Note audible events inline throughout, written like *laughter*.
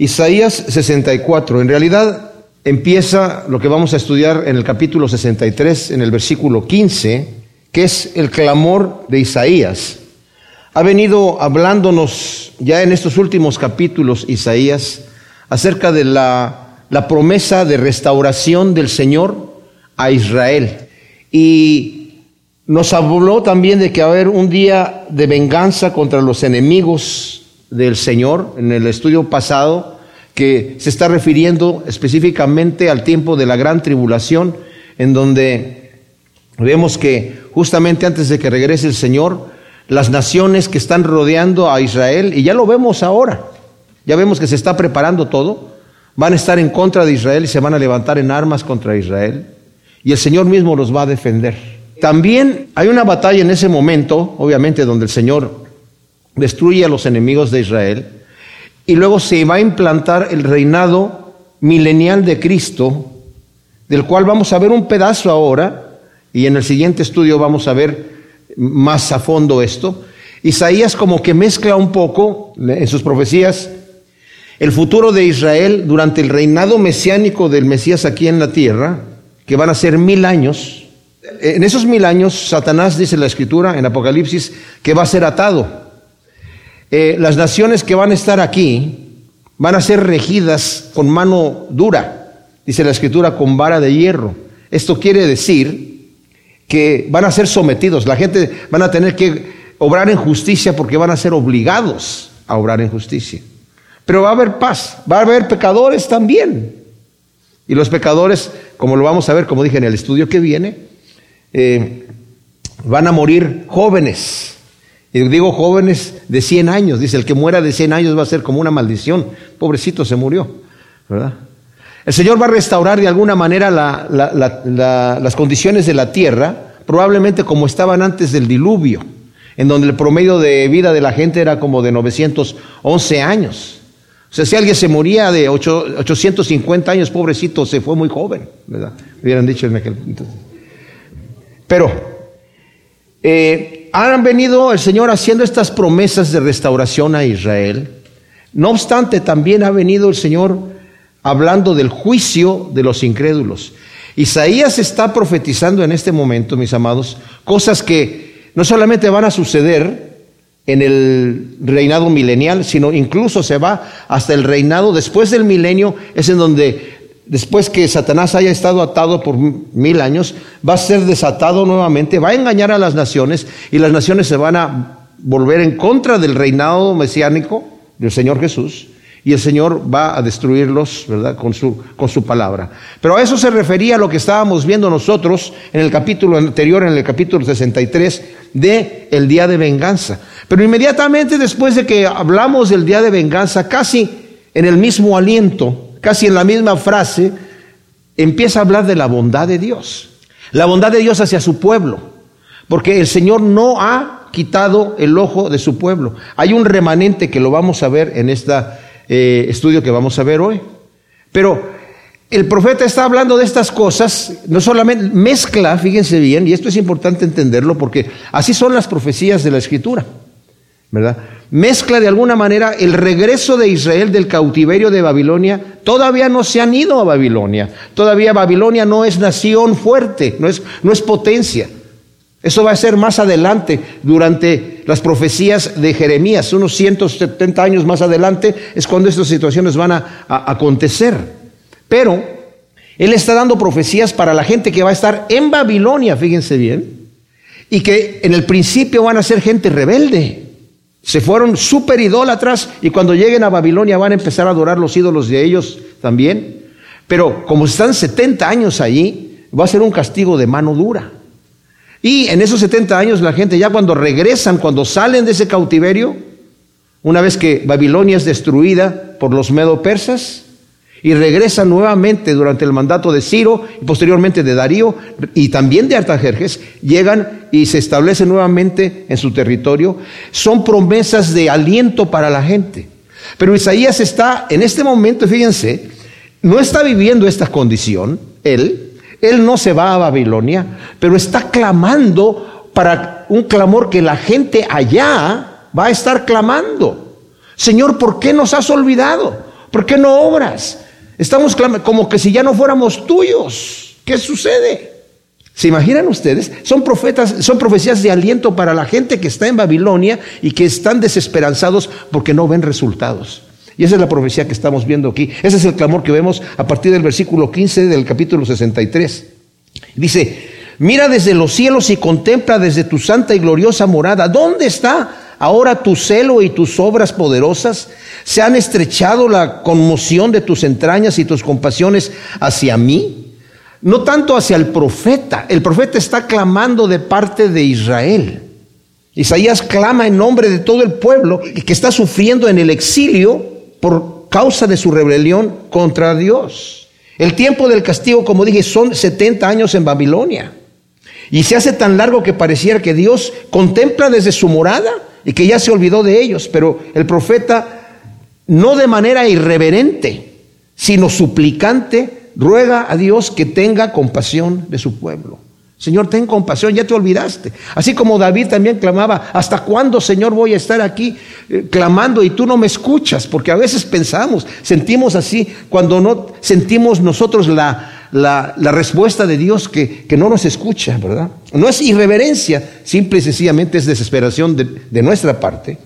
Isaías 64, en realidad empieza lo que vamos a estudiar en el capítulo 63, en el versículo 15, que es el clamor de Isaías. Ha venido hablándonos ya en estos últimos capítulos Isaías acerca de la, promesa de restauración del Señor a Israel. Y nos habló también de que va a haber un día de venganza contra los enemigos del Señor en el estudio pasado, que se está refiriendo específicamente al tiempo de la gran tribulación, en donde vemos que justamente antes de que regrese el Señor, las naciones que están rodeando a Israel, y ya lo vemos ahora, ya vemos que se está preparando todo, van a estar en contra de Israel y se van a levantar en armas contra Israel, y el Señor mismo los va a defender. También hay una batalla en ese momento, obviamente, donde el Señor destruye a los enemigos de Israel, y luego se va a implantar el reinado milenial de Cristo, del cual vamos a ver un pedazo ahora, y en el siguiente estudio vamos a ver más a fondo esto. Isaías como que mezcla un poco en sus profecías el futuro de Israel durante el reinado mesiánico del Mesías aquí en la tierra, que van a ser mil años. En esos mil años, Satanás, dice la escritura en Apocalipsis, que va a ser atado. Eh, las naciones que van a estar aquí van a ser regidas con mano dura, dice la escritura, con vara de hierro. Esto quiere decir que van a ser sometidos, la gente van a tener que obrar en justicia porque van a ser obligados a obrar en justicia. Pero va a haber paz, va a haber pecadores también. Y los pecadores, como lo vamos a ver, como dije en el estudio que viene, eh, van a morir jóvenes. Y digo jóvenes de 100 años, dice, el que muera de 100 años va a ser como una maldición. Pobrecito se murió, ¿verdad? El Señor va a restaurar de alguna manera las condiciones de la tierra, probablemente como estaban antes del diluvio, en donde el promedio de vida de la gente era como de 911 años. O sea, si alguien se moría de 850 años, pobrecito, se fue muy joven, ¿verdad? Hubieran dicho en aquel entonces. Pero, eh, han venido el Señor haciendo estas promesas de restauración a Israel. No obstante, también ha venido el Señor hablando del juicio de los incrédulos. Isaías está profetizando en este momento, mis amados, cosas que no solamente van a suceder en el reinado milenial, sino incluso se va hasta el reinado después del milenio, es en donde después que Satanás haya estado atado por mil años, va a ser desatado nuevamente, va a engañar a las naciones y las naciones se van a volver en contra del reinado mesiánico del Señor Jesús y el Señor va a destruirlos, ¿verdad? Con su, con su palabra. Pero a eso se refería lo que estábamos viendo nosotros en el capítulo anterior, en el capítulo 63, de el día de venganza. Pero inmediatamente después de que hablamos del día de venganza, casi en el mismo aliento, casi en la misma frase, empieza a hablar de la bondad de Dios. La bondad de Dios hacia su pueblo. Porque el Señor no ha quitado el ojo de su pueblo. Hay un remanente que lo vamos a ver en este estudio que vamos a ver hoy. Pero el profeta está hablando de estas cosas, no solamente mezcla, fíjense bien, y esto es importante entenderlo porque así son las profecías de la Escritura, ¿verdad? Mezcla de alguna manera el regreso de Israel del cautiverio de Babilonia. Todavía no se han ido a Babilonia. Todavía Babilonia no es nación fuerte, no es, no es potencia. Eso va a ser más adelante, durante las profecías de Jeremías, unos 170 años más adelante, es cuando estas situaciones van a, a acontecer. Pero Él está dando profecías para la gente que va a estar en Babilonia, fíjense bien, y que en el principio van a ser gente rebelde. Se fueron súper idólatras y cuando lleguen a Babilonia van a empezar a adorar los ídolos de ellos también. Pero como están 70 años allí, va a ser un castigo de mano dura. Y en esos 70 años la gente ya cuando regresan, cuando salen de ese cautiverio, una vez que Babilonia es destruida por los medo persas, y regresa nuevamente durante el mandato de Ciro y posteriormente de Darío y también de Artajerjes, llegan y se establecen nuevamente en su territorio. Son promesas de aliento para la gente. Pero Isaías está en este momento, fíjense, no está viviendo esta condición, él, él no se va a Babilonia, pero está clamando para un clamor que la gente allá va a estar clamando. Señor, ¿por qué nos has olvidado? ¿Por qué no obras? Estamos como que si ya no fuéramos tuyos. ¿Qué sucede? ¿Se imaginan ustedes? Son profetas, son profecías de aliento para la gente que está en Babilonia y que están desesperanzados porque no ven resultados. Y esa es la profecía que estamos viendo aquí. Ese es el clamor que vemos a partir del versículo 15 del capítulo 63. Dice, mira desde los cielos y contempla desde tu santa y gloriosa morada. ¿Dónde está ahora tu celo y tus obras poderosas? ¿Se han estrechado la conmoción de tus entrañas y tus compasiones hacia mí? no tanto hacia el profeta. El profeta está clamando de parte de Israel. Isaías clama en nombre de todo el pueblo que está sufriendo en el exilio por causa de su rebelión contra Dios. El tiempo del castigo, como dije, son 70 años en Babilonia. Y se hace tan largo que pareciera que Dios contempla desde su morada y que ya se olvidó de ellos. Pero el profeta, no de manera irreverente, sino suplicante, ruega a Dios que tenga compasión de su pueblo. Señor, ten compasión, ya te olvidaste. Así como David también clamaba, ¿hasta cuándo, Señor, voy a estar aquí eh, clamando y tú no me escuchas? Porque a veces pensamos, sentimos así, cuando no sentimos nosotros la, la, respuesta de Dios que, que, no nos escucha, ¿verdad? No es irreverencia, simple y sencillamente es desesperación de, de nuestra parte.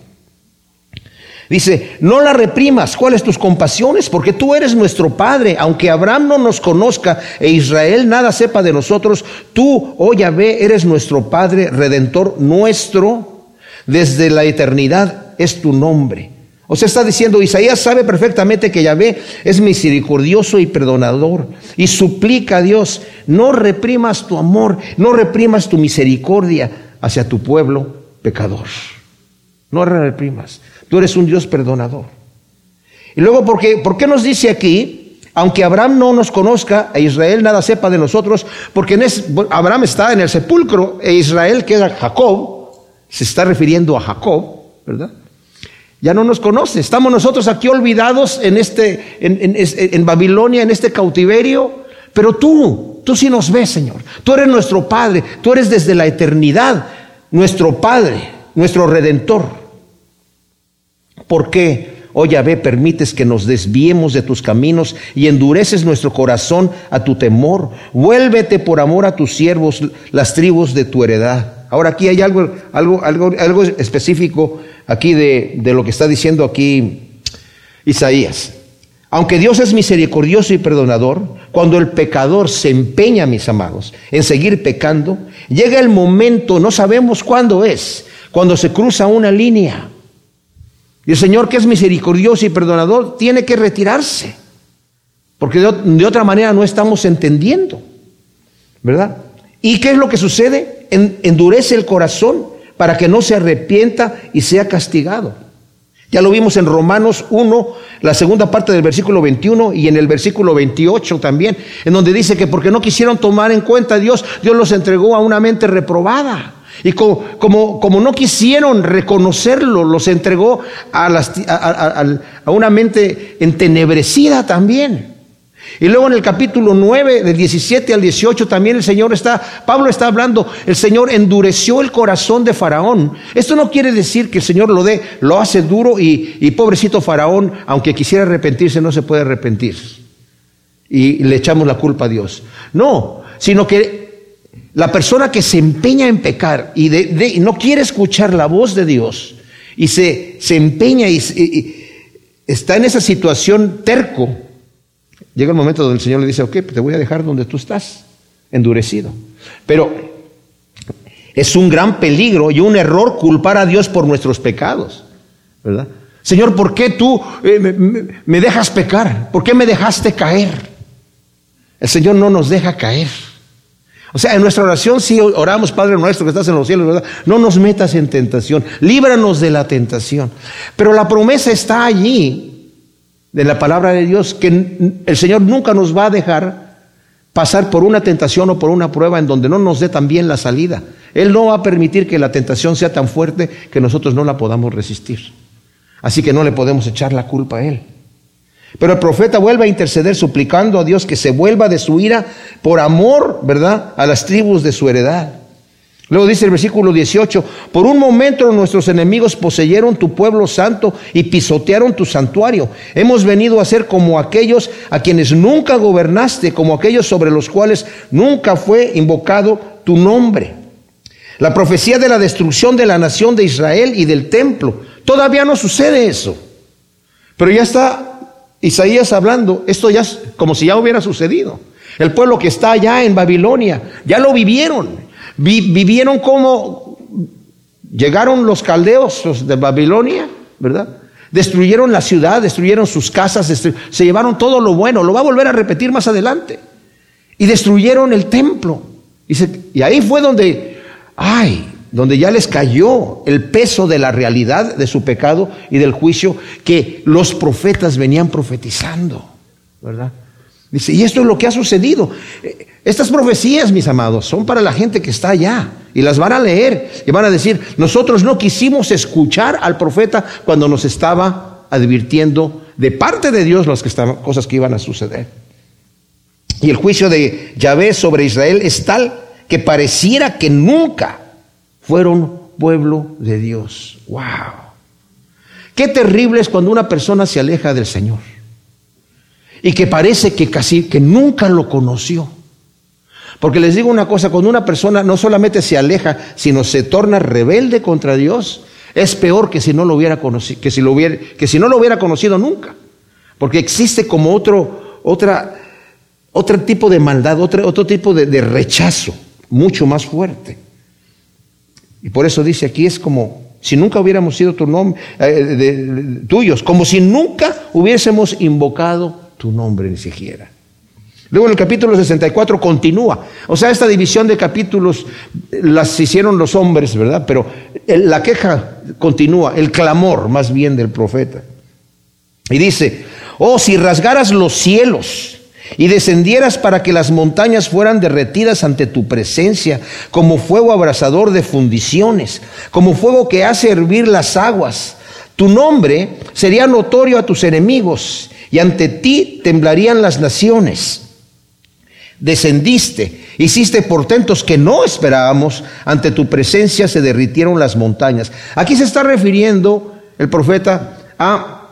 Dice, no la reprimas, ¿cuáles tus compasiones? Porque tú eres nuestro Padre, aunque Abraham no nos conozca e Israel nada sepa de nosotros, tú, oh Yahvé, eres nuestro Padre, redentor nuestro, desde la eternidad es tu nombre. O sea, está diciendo, Isaías sabe perfectamente que Yahvé es misericordioso y perdonador y suplica a Dios, no reprimas tu amor, no reprimas tu misericordia hacia tu pueblo pecador. No reprimas. Tú eres un Dios perdonador. Y luego, ¿por qué, ¿por qué nos dice aquí? Aunque Abraham no nos conozca e Israel nada sepa de nosotros, porque Abraham está en el sepulcro e Israel, que era Jacob, se está refiriendo a Jacob, ¿verdad? Ya no nos conoce. Estamos nosotros aquí olvidados en, este, en, en Babilonia, en este cautiverio, pero tú, tú sí nos ves, Señor. Tú eres nuestro Padre, tú eres desde la eternidad nuestro Padre, nuestro Redentor. ¿Por qué, oh Yahvé, permites que nos desviemos de tus caminos y endureces nuestro corazón a tu temor? Vuélvete por amor a tus siervos, las tribus de tu heredad. Ahora aquí hay algo, algo, algo, algo específico aquí de, de lo que está diciendo aquí Isaías. Aunque Dios es misericordioso y perdonador, cuando el pecador se empeña, mis amados, en seguir pecando, llega el momento, no sabemos cuándo es, cuando se cruza una línea y el Señor, que es misericordioso y perdonador, tiene que retirarse. Porque de, otra manera no estamos entendiendo. ¿Verdad? ¿Y qué es lo que sucede? Endurece el corazón para que no se arrepienta y sea castigado. Ya lo vimos en Romanos 1, la segunda parte del versículo 21 y en el versículo 28 también, en donde dice que porque no quisieron tomar en cuenta a Dios, Dios los entregó a una mente reprobada. Y como, como, no quisieron reconocerlo, los entregó a, a, una mente entenebrecida también. Y luego en el capítulo 9, del 17 al 18, también el Señor está, Pablo está hablando, el Señor endureció el corazón de Faraón. Esto no quiere decir que el Señor lo dé, lo hace duro y, y pobrecito Faraón, aunque quisiera arrepentirse, no se puede arrepentir. Y le echamos la culpa a Dios. No, sino que la persona que se empeña en pecar y, no quiere escuchar la voz de Dios y se, se empeña y, está en esa situación terco, llega el momento donde el Señor le dice, ok, te voy a dejar donde tú estás, endurecido. Pero es un gran peligro y un error culpar a Dios por nuestros pecados, ¿verdad? Señor, ¿por qué tú eh, me dejas pecar? ¿Por qué me dejaste caer? El Señor no nos deja caer. O sea, en nuestra oración sí oramos, Padre nuestro que estás en los cielos, ¿verdad? No nos metas en tentación, líbranos de la tentación. Pero la promesa está allí, de la palabra de Dios, que el Señor nunca nos va a dejar pasar por una tentación o por una prueba en donde no nos dé también la salida. Él no va a permitir que la tentación sea tan fuerte que nosotros no la podamos resistir. Así que no le podemos echar la culpa a Él. Pero el profeta vuelve a interceder suplicando a Dios que se vuelva de su ira por amor, ¿verdad?, a las tribus de su heredad. Luego dice el versículo 18, por un momento nuestros enemigos poseyeron tu pueblo santo y pisotearon tu santuario. Hemos venido a ser como aquellos a quienes nunca gobernaste, como aquellos sobre los cuales nunca fue invocado tu nombre. La profecía de la destrucción de la nación de Israel y del templo. Todavía no sucede eso. Pero ya está Isaías hablando, esto ya es como si ya hubiera sucedido. El pueblo que está allá en Babilonia, ya lo vivieron vivieron como llegaron los caldeos de Babilonia, ¿verdad? Destruyeron la ciudad, destruyeron sus casas, se llevaron todo lo bueno, lo va a volver a repetir más adelante. Y destruyeron el templo. Y, ahí fue donde, ay, donde ya les cayó el peso de la realidad de su pecado y del juicio que los profetas venían profetizando, ¿verdad? Dice, y esto es lo que ha sucedido. Estas profecías, mis amados, son para la gente que está allá. Y las van a leer y van a decir, nosotros no quisimos escuchar al profeta cuando nos estaba advirtiendo de parte de Dios las cosas que iban a suceder. Y el juicio de Yahvé sobre Israel es tal que pareciera que nunca fueron pueblo de Dios. ¡Wow! Qué terrible es cuando una persona se aleja del Señor y que parece que casi que nunca lo conoció. Porque les digo una cosa, cuando una persona no solamente se aleja, sino se torna rebelde contra Dios, es peor que si no lo hubiera conocido, que si, lo hubiera, conocido nunca. Porque existe como otro, otra, otro tipo de maldad, otro, otro tipo de, rechazo, mucho más fuerte. Y por eso dice aquí es como si nunca hubiéramos sido tu nombre, eh, tuyos, como si nunca hubiésemos invocado tu nombre ni siquiera. Luego en el capítulo 64 continúa. O sea, esta división de capítulos las hicieron los hombres, ¿verdad? Pero la queja continúa, el clamor más bien del profeta. Y dice, oh, si rasgaras los cielos y descendieras para que las montañas fueran derretidas ante tu presencia, como fuego abrasador de fundiciones, como fuego que hace hervir las aguas, tu nombre sería notorio a tus enemigos y ante ti temblarían las naciones. Descendiste, hiciste portentos que no esperábamos, ante tu presencia se derritieron las montañas. Aquí se está refiriendo el profeta a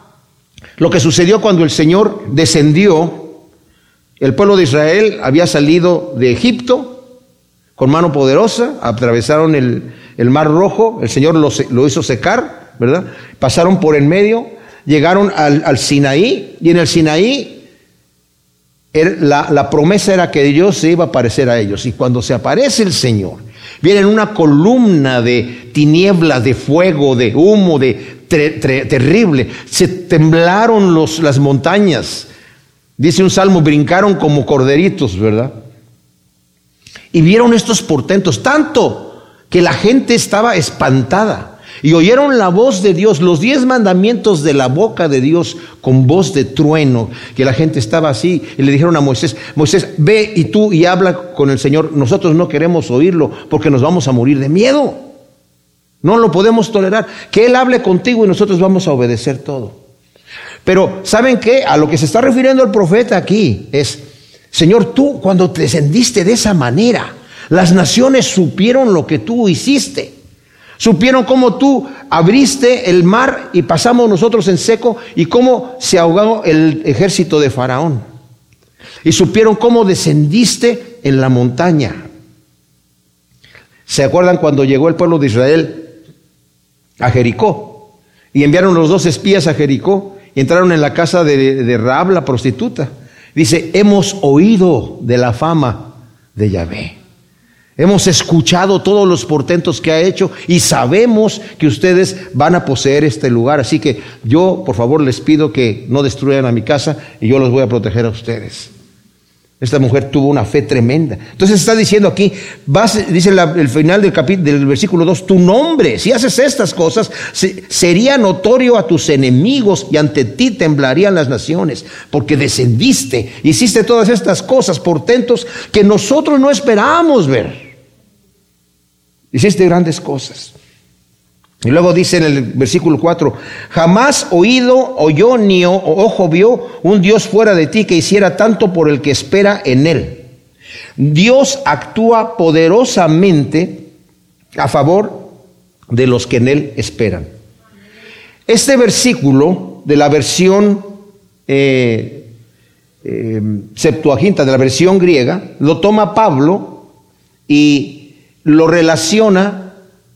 lo que sucedió cuando el Señor descendió. El pueblo de Israel había salido de Egipto con mano poderosa, atravesaron el, mar rojo, el Señor lo, lo hizo secar, ¿verdad? Pasaron por en medio llegaron al, Sinaí y en el Sinaí la, promesa era que Dios se iba a aparecer a ellos. Y cuando se aparece el Señor, viene en una columna de tinieblas, de fuego, de humo, de terrible. Se temblaron las montañas. Dice un salmo, brincaron como corderitos, ¿verdad? Y vieron estos portentos, tanto que la gente estaba espantada y oyeron la voz de Dios, los diez mandamientos de la boca de Dios con voz de trueno, que la gente estaba así y le dijeron a Moisés, Moisés, ve y tú y habla con el Señor, nosotros no queremos oírlo porque nos vamos a morir de miedo. No lo podemos tolerar. Que Él hable contigo y nosotros vamos a obedecer todo. Pero, ¿saben qué? A lo que se está refiriendo el profeta aquí es, Señor, tú cuando te descendiste de esa manera, las naciones supieron lo que tú hiciste. Supieron cómo tú abriste el mar y pasamos nosotros en seco y cómo se ahogó el ejército de Faraón. Y supieron cómo descendiste en la montaña. ¿Se acuerdan cuando llegó el pueblo de Israel a Jericó? Y enviaron los dos espías a Jericó y entraron en la casa de, de Raab, la prostituta. Dice, hemos oído de la fama de Yahvé. Hemos escuchado todos los portentos que ha hecho y sabemos que ustedes van a poseer este lugar. Así que yo, por favor, les pido que no destruyan a mi casa y yo los voy a proteger a ustedes. Esta mujer tuvo una fe tremenda. Entonces está diciendo aquí, dice el final del, versículo 2, tu nombre, si haces estas cosas, sería notorio a tus enemigos y ante ti temblarían las naciones, porque descendiste, hiciste todas estas cosas, portentos que nosotros no esperábamos ver. Hiciste grandes cosas. Y luego dice en el versículo 4, jamás oído, oyó ni ojo vio un Dios fuera de ti que hiciera tanto por el que espera en él. Dios actúa poderosamente a favor de los que en Él esperan. Este versículo de la versión eh, eh, Septuaginta, de la versión griega, lo toma Pablo y lo relaciona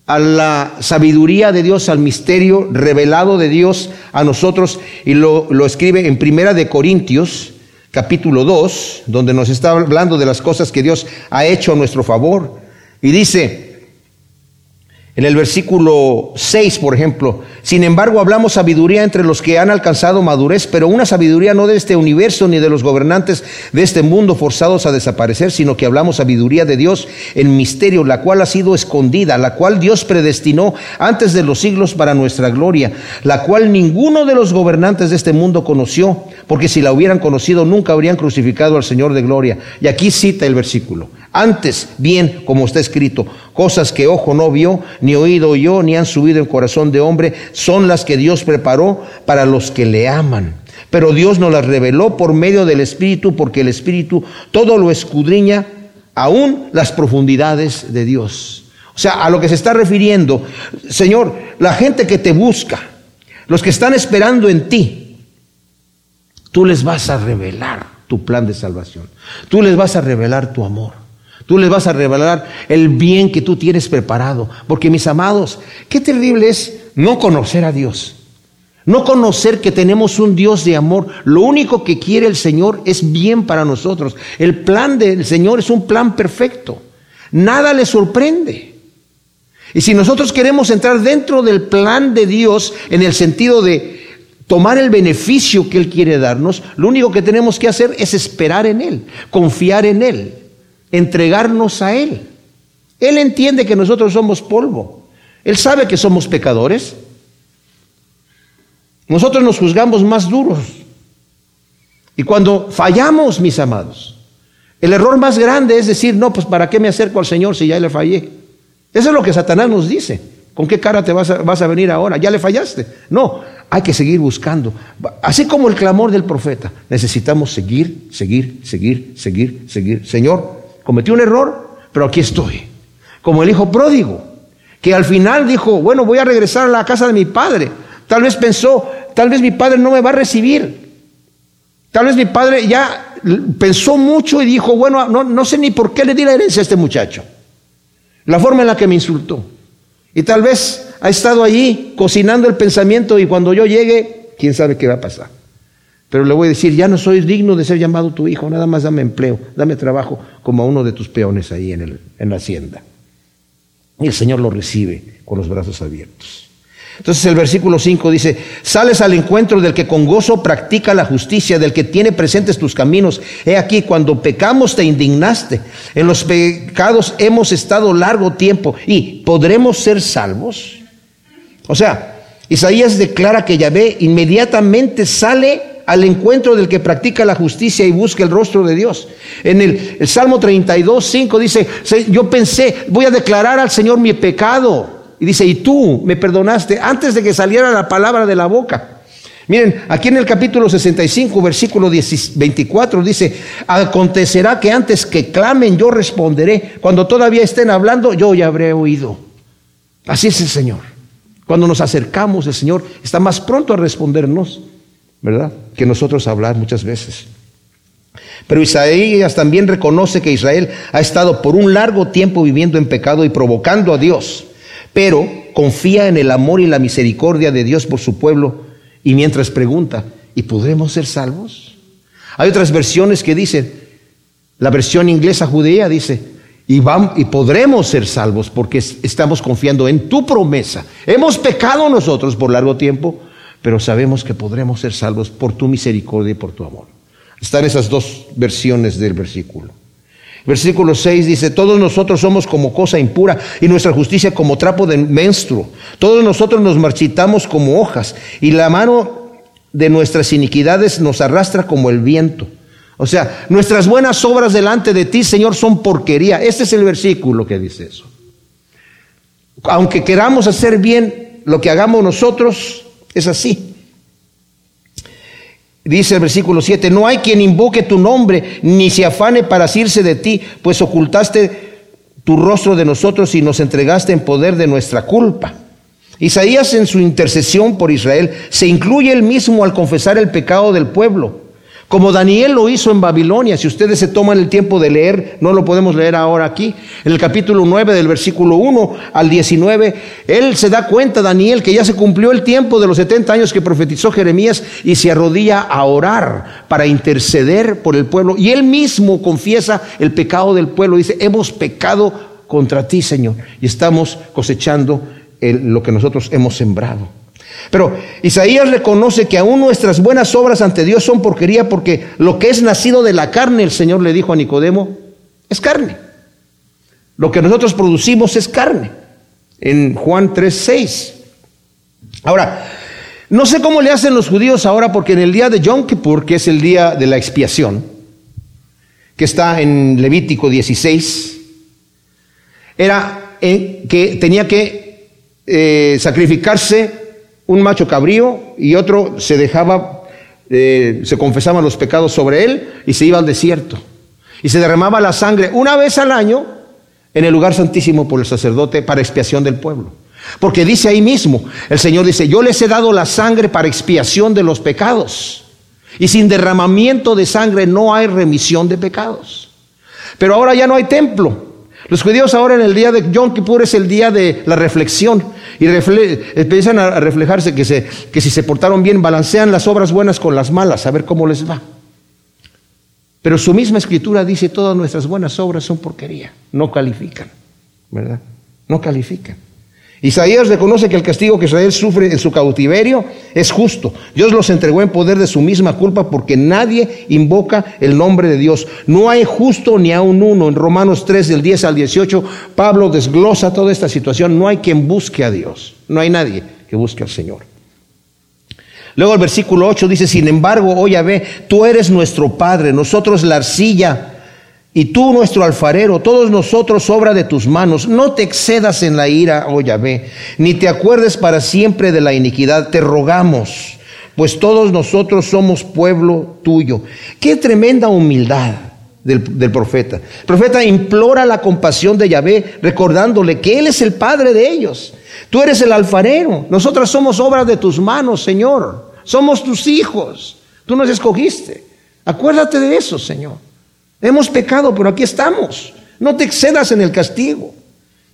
a la sabiduría de Dios, al misterio revelado de Dios a nosotros y lo, lo escribe en Primera de Corintios, capítulo 2, donde nos está hablando de las cosas que Dios ha hecho a nuestro favor. Y dice, en el versículo 6, por ejemplo, sin embargo hablamos sabiduría entre los que han alcanzado madurez, pero una sabiduría no de este universo ni de los gobernantes de este mundo forzados a desaparecer, sino que hablamos sabiduría de Dios en misterio, la cual ha sido escondida, la cual Dios predestinó antes de los siglos para nuestra gloria, la cual ninguno de los gobernantes de este mundo conoció, porque si la hubieran conocido nunca habrían crucificado al Señor de gloria. Y aquí cita el versículo. Antes, bien, como está escrito, cosas que ojo no vio, ni oído oyó, ni han subido en corazón de hombre, son las que Dios preparó para los que le aman. Pero Dios nos las reveló por medio del Espíritu, porque el Espíritu todo lo escudriña, aún las profundidades de Dios. O sea, a lo que se está refiriendo, Señor, la gente que te busca, los que están esperando en ti, tú les vas a revelar tu plan de salvación. Tú les vas a revelar tu amor. Tú les vas a revelar el bien que tú tienes preparado. Porque mis amados, qué terrible es no conocer a Dios. No conocer que tenemos un Dios de amor. Lo único que quiere el Señor es bien para nosotros. El plan del Señor es un plan perfecto. Nada le sorprende. Y si nosotros queremos entrar dentro del plan de Dios en el sentido de tomar el beneficio que Él quiere darnos, lo único que tenemos que hacer es esperar en Él, confiar en Él entregarnos a Él. Él entiende que nosotros somos polvo. Él sabe que somos pecadores. Nosotros nos juzgamos más duros. Y cuando fallamos, mis amados, el error más grande es decir, no, pues ¿para qué me acerco al Señor si ya le fallé? Eso es lo que Satanás nos dice. ¿Con qué cara te vas a, vas a venir ahora? ¿Ya le fallaste? No, hay que seguir buscando. Así como el clamor del profeta, necesitamos seguir, seguir, seguir, seguir, seguir. Señor, Cometí un error, pero aquí estoy. Como el hijo pródigo, que al final dijo, bueno, voy a regresar a la casa de mi padre. Tal vez pensó, tal vez mi padre no me va a recibir. Tal vez mi padre ya pensó mucho y dijo, bueno, no, no sé ni por qué le di la herencia a este muchacho. La forma en la que me insultó. Y tal vez ha estado allí cocinando el pensamiento y cuando yo llegue, quién sabe qué va a pasar. Pero le voy a decir, ya no soy digno de ser llamado tu hijo, nada más dame empleo, dame trabajo como a uno de tus peones ahí en, el, en la hacienda. Y el Señor lo recibe con los brazos abiertos. Entonces el versículo 5 dice, sales al encuentro del que con gozo practica la justicia, del que tiene presentes tus caminos. He aquí, cuando pecamos te indignaste. En los pecados hemos estado largo tiempo y ¿podremos ser salvos? O sea, Isaías declara que Yahvé inmediatamente sale al encuentro del que practica la justicia y busca el rostro de Dios. En el, Salmo 32, 5 dice, yo pensé, voy a declarar al Señor mi pecado. Y dice, y tú me perdonaste antes de que saliera la palabra de la boca. Miren, aquí en el capítulo 65, versículo 24 dice, acontecerá que antes que clamen yo responderé, cuando todavía estén hablando yo ya habré oído. Así es el Señor. Cuando nos acercamos, el Señor está más pronto a respondernos. ¿Verdad? Que nosotros hablar muchas veces. Pero Isaías también reconoce que Israel ha estado por un largo tiempo viviendo en pecado y provocando a Dios, pero confía en el amor y la misericordia de Dios por su pueblo y mientras pregunta, ¿y podremos ser salvos? Hay otras versiones que dicen, la versión inglesa judía dice, y, vamos, y podremos ser salvos porque estamos confiando en tu promesa. Hemos pecado nosotros por largo tiempo, pero sabemos que podremos ser salvos por tu misericordia y por tu amor. Están esas dos versiones del versículo. Versículo 6 dice, todos nosotros somos como cosa impura y nuestra justicia como trapo de menstruo. Todos nosotros nos marchitamos como hojas y la mano de nuestras iniquidades nos arrastra como el viento. O sea, nuestras buenas obras delante de ti, Señor, son porquería. Este es el versículo que dice eso. Aunque queramos hacer bien lo que hagamos nosotros, es así. Dice el versículo 7, no hay quien invoque tu nombre, ni se afane para asirse de ti, pues ocultaste tu rostro de nosotros y nos entregaste en poder de nuestra culpa. Isaías en su intercesión por Israel se incluye él mismo al confesar el pecado del pueblo. Como Daniel lo hizo en Babilonia, si ustedes se toman el tiempo de leer, no lo podemos leer ahora aquí, en el capítulo 9 del versículo 1 al 19, él se da cuenta, Daniel, que ya se cumplió el tiempo de los 70 años que profetizó Jeremías y se arrodilla a orar para interceder por el pueblo. Y él mismo confiesa el pecado del pueblo, dice, hemos pecado contra ti, Señor, y estamos cosechando lo que nosotros hemos sembrado. Pero Isaías reconoce que aún nuestras buenas obras ante Dios son porquería porque lo que es nacido de la carne, el Señor le dijo a Nicodemo, es carne. Lo que nosotros producimos es carne. En Juan 3:6. Ahora, no sé cómo le hacen los judíos ahora porque en el día de Yom Kippur, que es el día de la expiación, que está en Levítico 16, era que tenía que eh, sacrificarse un macho cabrío y otro se dejaba, eh, se confesaban los pecados sobre él y se iba al desierto. Y se derramaba la sangre una vez al año en el lugar santísimo por el sacerdote para expiación del pueblo. Porque dice ahí mismo, el Señor dice, yo les he dado la sangre para expiación de los pecados. Y sin derramamiento de sangre no hay remisión de pecados. Pero ahora ya no hay templo. Los judíos ahora en el día de Yom Kippur es el día de la reflexión y empiezan a reflejarse que, si se portaron bien, balancean las obras buenas con las malas, a ver cómo les va. Pero su misma escritura dice todas nuestras buenas obras son porquería, no califican, ¿verdad? No califican. Isaías reconoce que el castigo que Israel sufre en su cautiverio es justo. Dios los entregó en poder de su misma culpa porque nadie invoca el nombre de Dios. No hay justo ni a un uno. En Romanos 3 del 10 al 18, Pablo desglosa toda esta situación. No hay quien busque a Dios. No hay nadie que busque al Señor. Luego el versículo 8 dice, sin embargo, oye, ve, tú eres nuestro Padre, nosotros la arcilla y tú, nuestro alfarero, todos nosotros obra de tus manos, no te excedas en la ira, oh Yahvé, ni te acuerdes para siempre de la iniquidad, te rogamos, pues todos nosotros somos pueblo tuyo. Qué tremenda humildad del, profeta. El profeta implora la compasión de Yahvé, recordándole que Él es el Padre de ellos. Tú eres el alfarero, nosotros somos obra de tus manos, Señor. Somos tus hijos, tú nos escogiste. Acuérdate de eso, Señor. Hemos pecado, pero aquí estamos. No te excedas en el castigo.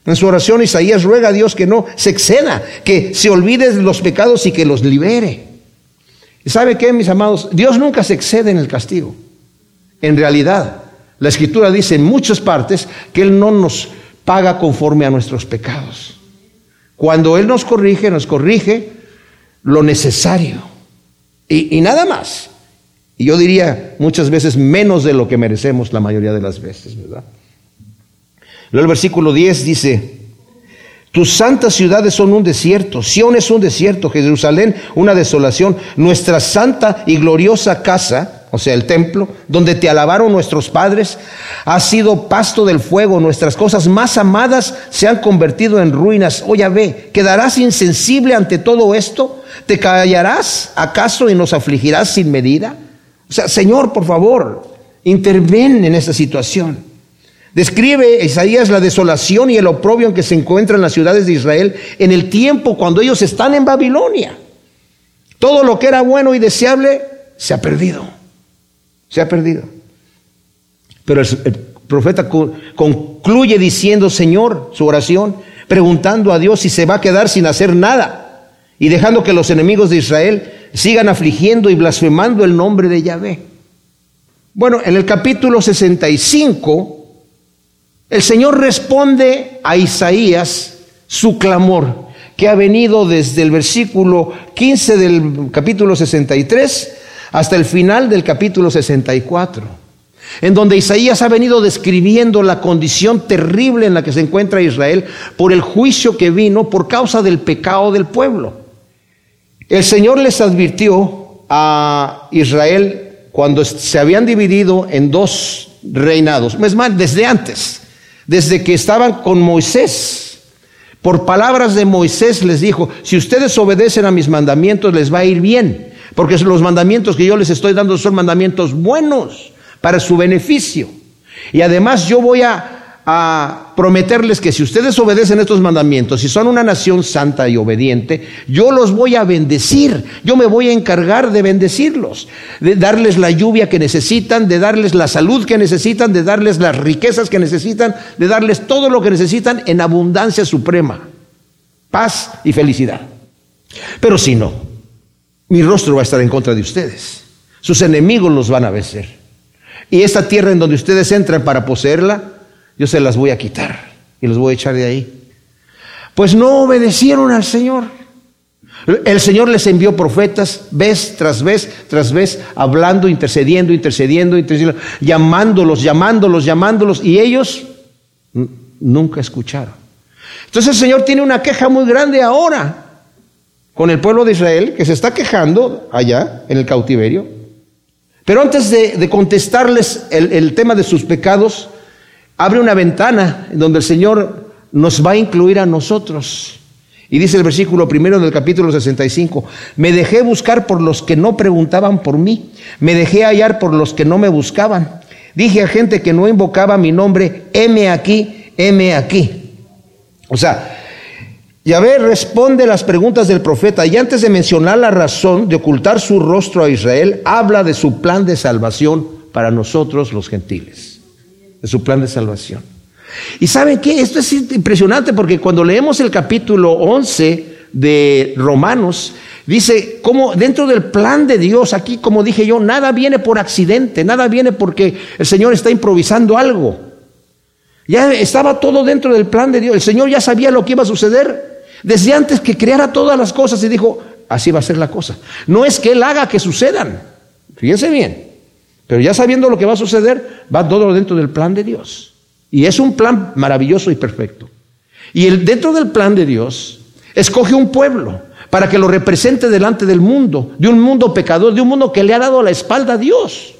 En su oración Isaías ruega a Dios que no se exceda, que se olvide de los pecados y que los libere. ¿Y sabe qué, mis amados? Dios nunca se excede en el castigo. En realidad, la escritura dice en muchas partes que Él no nos paga conforme a nuestros pecados. Cuando Él nos corrige, nos corrige lo necesario. Y, y nada más. Y yo diría muchas veces menos de lo que merecemos la mayoría de las veces, ¿verdad? Luego el versículo 10 dice, tus santas ciudades son un desierto, Sión es un desierto, Jerusalén una desolación, nuestra santa y gloriosa casa, o sea, el templo, donde te alabaron nuestros padres, ha sido pasto del fuego, nuestras cosas más amadas se han convertido en ruinas. Oye, ve, ¿quedarás insensible ante todo esto? ¿Te callarás acaso y nos afligirás sin medida? O sea, Señor, por favor, interven en esta situación. Describe Isaías la desolación y el oprobio en que se encuentran las ciudades de Israel en el tiempo cuando ellos están en Babilonia. Todo lo que era bueno y deseable se ha perdido. Se ha perdido. Pero el, profeta concluye diciendo, Señor, su oración, preguntando a Dios si se va a quedar sin hacer nada y dejando que los enemigos de Israel sigan afligiendo y blasfemando el nombre de Yahvé. Bueno, en el capítulo 65, el Señor responde a Isaías su clamor, que ha venido desde el versículo 15 del capítulo 63 hasta el final del capítulo 64, en donde Isaías ha venido describiendo la condición terrible en la que se encuentra Israel por el juicio que vino por causa del pecado del pueblo. El Señor les advirtió a Israel cuando se habían dividido en dos reinados, es más, desde antes, desde que estaban con Moisés. Por palabras de Moisés les dijo, si ustedes obedecen a mis mandamientos les va a ir bien, porque los mandamientos que yo les estoy dando son mandamientos buenos para su beneficio. Y además yo voy a a prometerles que si ustedes obedecen estos mandamientos, si son una nación santa y obediente, yo los voy a bendecir, yo me voy a encargar de bendecirlos, de darles la lluvia que necesitan, de darles la salud que necesitan, de darles las riquezas que necesitan, de darles todo lo que necesitan en abundancia suprema, paz y felicidad. Pero si no, mi rostro va a estar en contra de ustedes, sus enemigos los van a vencer. Y esta tierra en donde ustedes entran para poseerla, yo se las voy a quitar y los voy a echar de ahí. Pues no obedecieron al Señor. El Señor les envió profetas vez tras vez tras vez, hablando, intercediendo, intercediendo, intercediendo, llamándolos, llamándolos, llamándolos, y ellos nunca escucharon. Entonces el Señor tiene una queja muy grande ahora con el pueblo de Israel, que se está quejando allá en el cautiverio. Pero antes de, contestarles el tema de sus pecados, abre una ventana donde el Señor nos va a incluir a nosotros. Y dice el versículo primero del capítulo 65, me dejé buscar por los que no preguntaban por mí, me dejé hallar por los que no me buscaban. Dije a gente que no invocaba mi nombre, heme aquí, heme aquí. O sea, Yahvé responde las preguntas del profeta y antes de mencionar la razón de ocultar su rostro a Israel, habla de su plan de salvación para nosotros los gentiles de su plan de salvación. Y saben qué, esto es impresionante porque cuando leemos el capítulo 11 de Romanos, dice cómo dentro del plan de Dios, aquí como dije yo, nada viene por accidente, nada viene porque el Señor está improvisando algo. Ya estaba todo dentro del plan de Dios, el Señor ya sabía lo que iba a suceder desde antes que creara todas las cosas y dijo, así va a ser la cosa. No es que Él haga que sucedan, fíjense bien, pero ya sabiendo lo que va a suceder, va todo dentro del plan de Dios. Y es un plan maravilloso y perfecto. Y el, dentro del plan de Dios, escoge un pueblo para que lo represente delante del mundo, de un mundo pecador, de un mundo que le ha dado la espalda a Dios,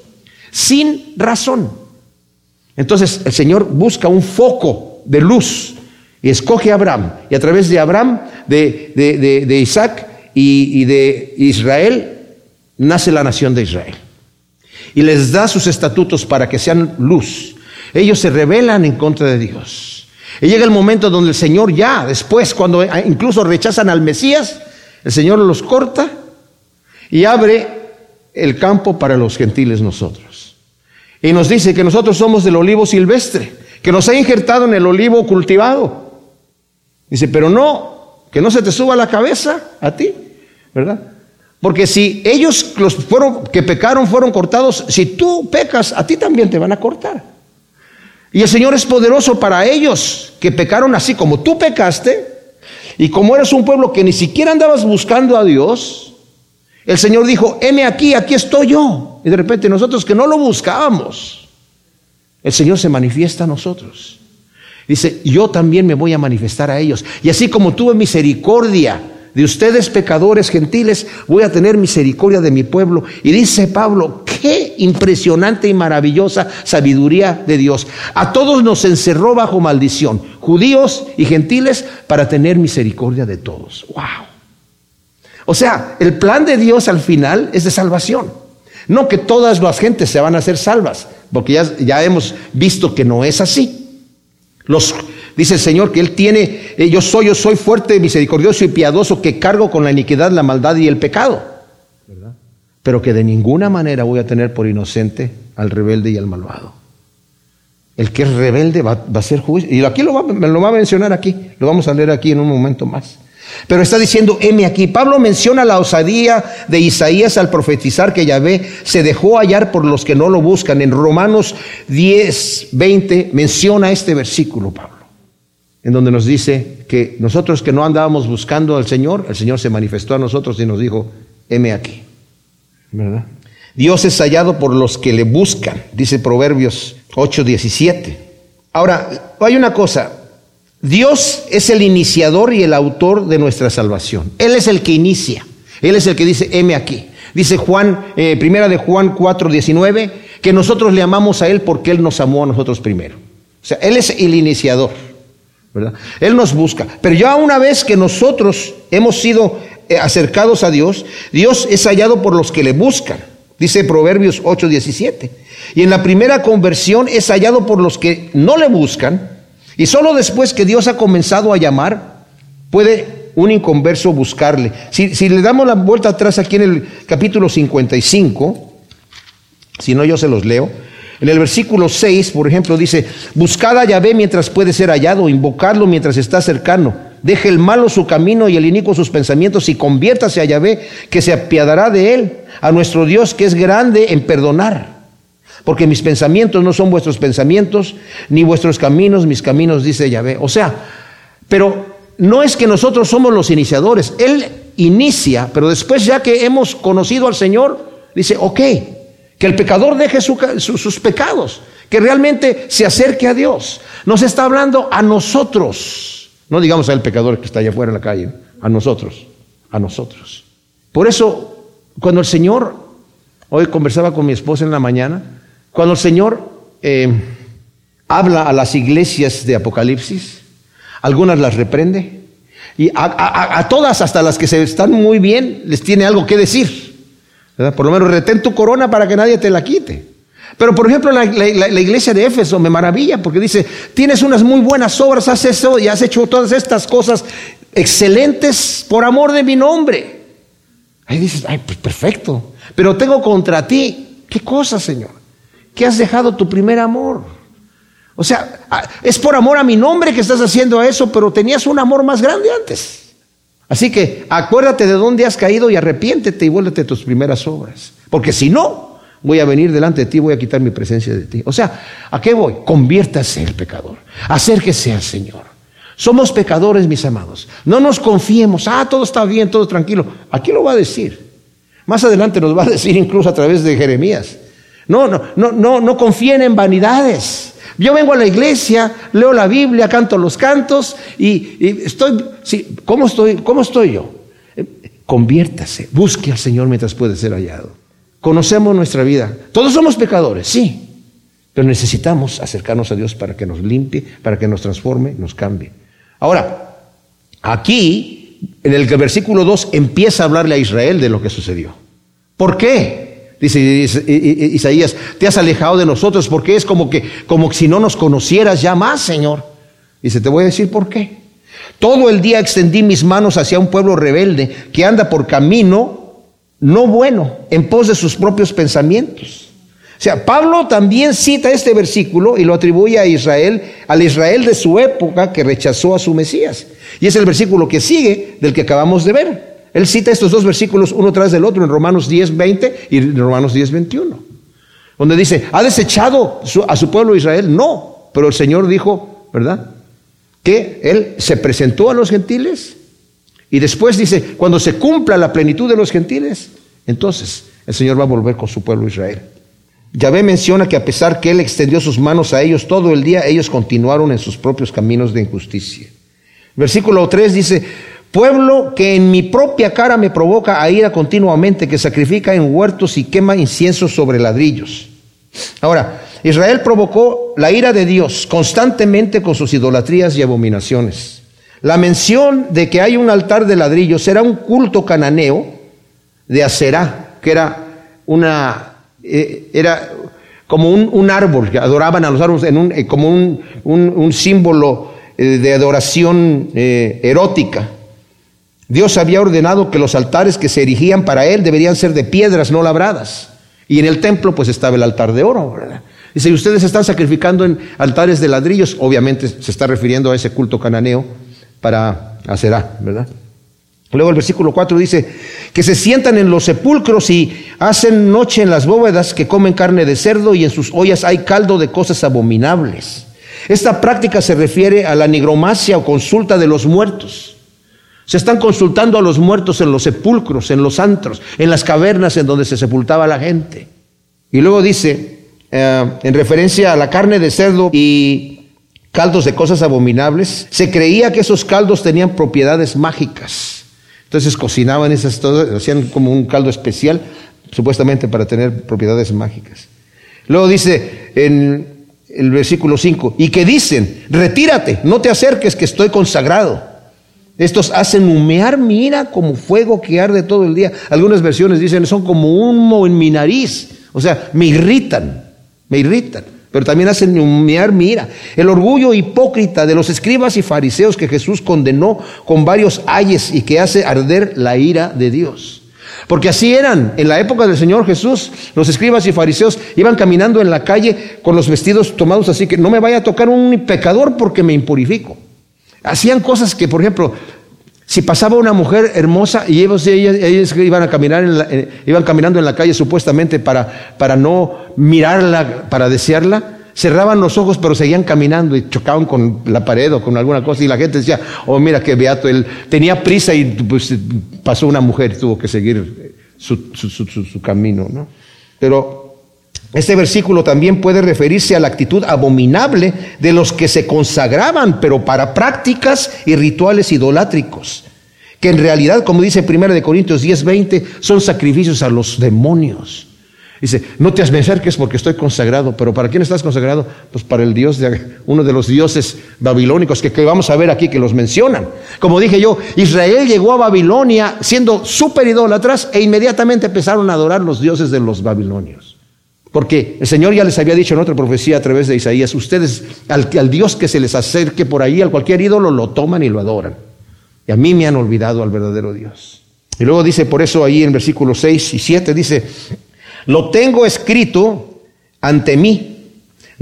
sin razón. Entonces el Señor busca un foco de luz y escoge a Abraham. Y a través de Abraham, de, Isaac y de Israel, nace la nación de Israel y les da sus estatutos para que sean luz. Ellos se rebelan en contra de Dios. Y llega el momento donde el Señor ya, después, cuando incluso rechazan al Mesías, el Señor los corta y abre el campo para los gentiles nosotros. Y nos dice que nosotros somos del olivo silvestre, que nos ha injertado en el olivo cultivado. Dice, pero no, que no se te suba la cabeza a ti, ¿verdad? Porque si ellos los fueron, que pecaron fueron cortados, si tú pecas, a ti también te van a cortar. Y el Señor es poderoso para ellos que pecaron así como tú pecaste. Y como eres un pueblo que ni siquiera andabas buscando a Dios, el Señor dijo, heme aquí, aquí estoy yo. Y de repente nosotros que no lo buscábamos, el Señor se manifiesta a nosotros. Dice, yo también me voy a manifestar a ellos. Y así como tuve misericordia de ustedes pecadores gentiles, voy a tener misericordia de mi pueblo. Y dice Pablo, qué impresionante y maravillosa sabiduría de Dios. A todos nos encerró bajo maldición, judíos y gentiles, para tener misericordia de todos. ¡Wow! O sea, el plan de Dios al final es de salvación. No que todas las gentes se van a hacer salvas, porque ya, ya hemos visto que no es así. Los Dice el Señor que Él tiene, eh, yo soy, yo soy fuerte, misericordioso y piadoso, que cargo con la iniquidad, la maldad y el pecado. Pero que de ninguna manera voy a tener por inocente al rebelde y al malvado. El que es rebelde va, a ser juicio. Y aquí lo va, lo va a mencionar aquí, lo vamos a leer aquí en un momento más. Pero está diciendo, heme aquí. Pablo menciona la osadía de Isaías al profetizar que Yahvé se dejó hallar por los que no lo buscan. En Romanos 10, 20 menciona este versículo, Pablo en donde nos dice que nosotros que no andábamos buscando al Señor, el Señor se manifestó a nosotros y nos dijo, heme aquí. ¿Verdad? Dios es hallado por los que le buscan, dice Proverbios 8, 17. Ahora, hay una cosa, Dios es el iniciador y el autor de nuestra salvación. Él es el que inicia, Él es el que dice, heme aquí. Dice Juan, eh, primera de Juan 4, 19, que nosotros le amamos a Él porque Él nos amó a nosotros primero. O sea, Él es el iniciador. Él nos busca. Pero ya una vez que nosotros hemos sido eh, acercados a Dios, Dios es hallado por los que le buscan. Dice Proverbios 8:17. Y en la primera conversión es hallado por los que no le buscan, Y solo después que Dios ha comenzado a llamar, puede un inconverso buscarle. Si, si le damos la vuelta atrás aquí en el capítulo 55, si no yo se los leo, en el versículo 6, por ejemplo, dice, buscad a Yahvé mientras puede ser hallado, invocadlo mientras está cercano. Deje el malo su camino y el inicuo sus pensamientos y conviértase a Yahvé, que se apiadará de él, a nuestro Dios que es grande en perdonar. Porque mis pensamientos no son vuestros pensamientos, ni vuestros caminos, mis caminos, dice Yahvé. O sea, pero no es que nosotros somos los iniciadores. Él inicia, pero después ya que hemos conocido al Señor, dice, ok, que el pecador deje sus pecados, que realmente se acerque a Dios. Nos está hablando a nosotros, no digamos al pecador que está allá afuera en la calle, a nosotros, a nosotros. Por eso, cuando el Señor, hoy conversaba con mi esposa en la mañana, cuando el Señor eh, habla a las iglesias de Apocalipsis, algunas las reprende y a, todas, hasta las que se están muy bien, les tiene algo que decir. Por lo menos retén tu corona para que nadie te la quite. Pero por ejemplo la, iglesia de Éfeso me maravilla porque dice, tienes unas muy buenas obras, has eso y has hecho todas estas cosas excelentes por amor de mi nombre. Ahí dices, ay, pues perfecto, pero tengo contra ti, ¿qué cosa, Señor? que has dejado tu primer amor. O sea, es por amor a mi nombre que estás haciendo eso, pero tenías un amor más grande antes. Así que acuérdate de dónde has caído y arrepiéntete y vuélvete a tus primeras obras. Porque si no, voy a venir delante de ti, voy a quitar mi presencia de ti. O sea, ¿a qué voy? Conviértase el pecador. Acérquese al Señor. Somos pecadores, mis amados. No nos confiemos. Ah, todo está bien, todo tranquilo. Aquí lo va a decir. Más adelante nos va a decir incluso a través de Jeremías. No, no, no, no, no confíen en vanidades. Yo vengo a la iglesia, leo la Biblia, canto los cantos y, estoy, ¿cómo estoy, cómo estoy yo? Eh, conviértase, busque al Señor mientras puede ser hallado. Conocemos nuestra vida. Todos somos pecadores, sí, pero necesitamos acercarnos a Dios para que nos limpie, para que nos transforme, nos cambie. Ahora, aquí, en el versículo 2, empieza a hablarle a Israel de lo que sucedió. ¿Por qué? Dice Isaías, te has alejado de nosotros porque es como que como si no nos conocieras ya más, Señor. Dice, te voy a decir por qué. Todo el día extendí mis manos hacia un pueblo rebelde que anda por camino no bueno, en pos de sus propios pensamientos. O sea, Pablo también cita este versículo y lo atribuye a Israel, al Israel de su época que rechazó a su Mesías. Y es el versículo que sigue del que acabamos de ver. Él cita estos dos versículos uno tras del otro en Romanos 10, 20 y Romanos 10, 21. Donde dice, ¿ha desechado a su pueblo Israel? No, pero el Señor dijo, ¿verdad? Que Él se presentó a los gentiles y después dice, cuando se cumpla la plenitud de los gentiles, entonces el Señor va a volver con su pueblo Israel. Yahvé menciona que a pesar que Él extendió sus manos a ellos todo el día, ellos continuaron en sus propios caminos de injusticia. Versículo 3 dice, Pueblo que en mi propia cara me provoca a ira continuamente, que sacrifica en huertos y quema incienso sobre ladrillos. Ahora, Israel provocó la ira de Dios constantemente con sus idolatrías y abominaciones. La mención de que hay un altar de ladrillos era un culto cananeo de Aserá, que era una eh, era como un, árbol, que adoraban a los árboles en un, eh, como un, símbolo eh, de adoración erótica. Dios había ordenado que los altares que se erigían para él deberían ser de piedras no labradas. Y en el templo pues estaba el altar de oro, Dice, y ustedes están sacrificando en altares de ladrillos, obviamente se está refiriendo a ese culto cananeo para Aserá, ¿verdad? Luego el versículo 4 dice, que se sientan en los sepulcros y hacen noche en las bóvedas, que comen carne de cerdo y en sus ollas hay caldo de cosas abominables. Esta práctica se refiere a la nigromancia o consulta de los muertos. Se están consultando a los muertos en los sepulcros, en los antros, en las cavernas en donde se sepultaba la gente. Y luego dice, eh, en referencia a la carne de cerdo y caldos de cosas abominables, se creía que esos caldos tenían propiedades mágicas. Entonces cocinaban esas, todas, hacían como un caldo especial, supuestamente para tener propiedades mágicas. Luego dice en el versículo 5, y que dicen, retírate, no te acerques, que estoy consagrado. Estos hacen humear mi ira como fuego que arde todo el día. Algunas versiones dicen son como humo en mi nariz. O sea, me irritan, me irritan. pero también hacen humear mira. El orgullo hipócrita de los escribas y fariseos que Jesús condenó con varios ayes y que hace arder la ira de Dios. Porque así eran. En la época del Señor Jesús, los escribas y fariseos iban caminando en la calle con los vestidos tomados así que no me vaya a tocar un pecador porque me impurifico. Hacían cosas que, por ejemplo, si pasaba una mujer hermosa y ellos, iban, a caminar iban caminando en la calle supuestamente para, para no mirarla, para desearla, cerraban los ojos pero seguían caminando y chocaban con la pared o con alguna cosa y la gente decía, oh mira qué beato, él tenía prisa y pues pasó una mujer y tuvo que seguir su, su camino, ¿no? Pero este versículo también puede referirse a la actitud abominable de los que se consagraban, pero para prácticas y rituales idolátricos, que en realidad, como dice 1 Corintios 10, 20, son sacrificios a los demonios. Dice, no te acerques porque estoy consagrado, pero ¿para quién estás consagrado? Pues para el Dios de uno de los dioses babilónicos que, que vamos a ver aquí que los mencionan. Como dije yo, Israel llegó a Babilonia siendo súper idólatras e inmediatamente empezaron a adorar los dioses de los babilonios. Porque el Señor ya les había dicho en otra profecía a través de Isaías, ustedes al, Dios que se les acerque por ahí, al cualquier ídolo, lo toman y lo adoran. Y a mí me han olvidado al verdadero Dios. Y luego dice, por eso ahí en versículos 6 y 7 dice, lo tengo escrito ante mí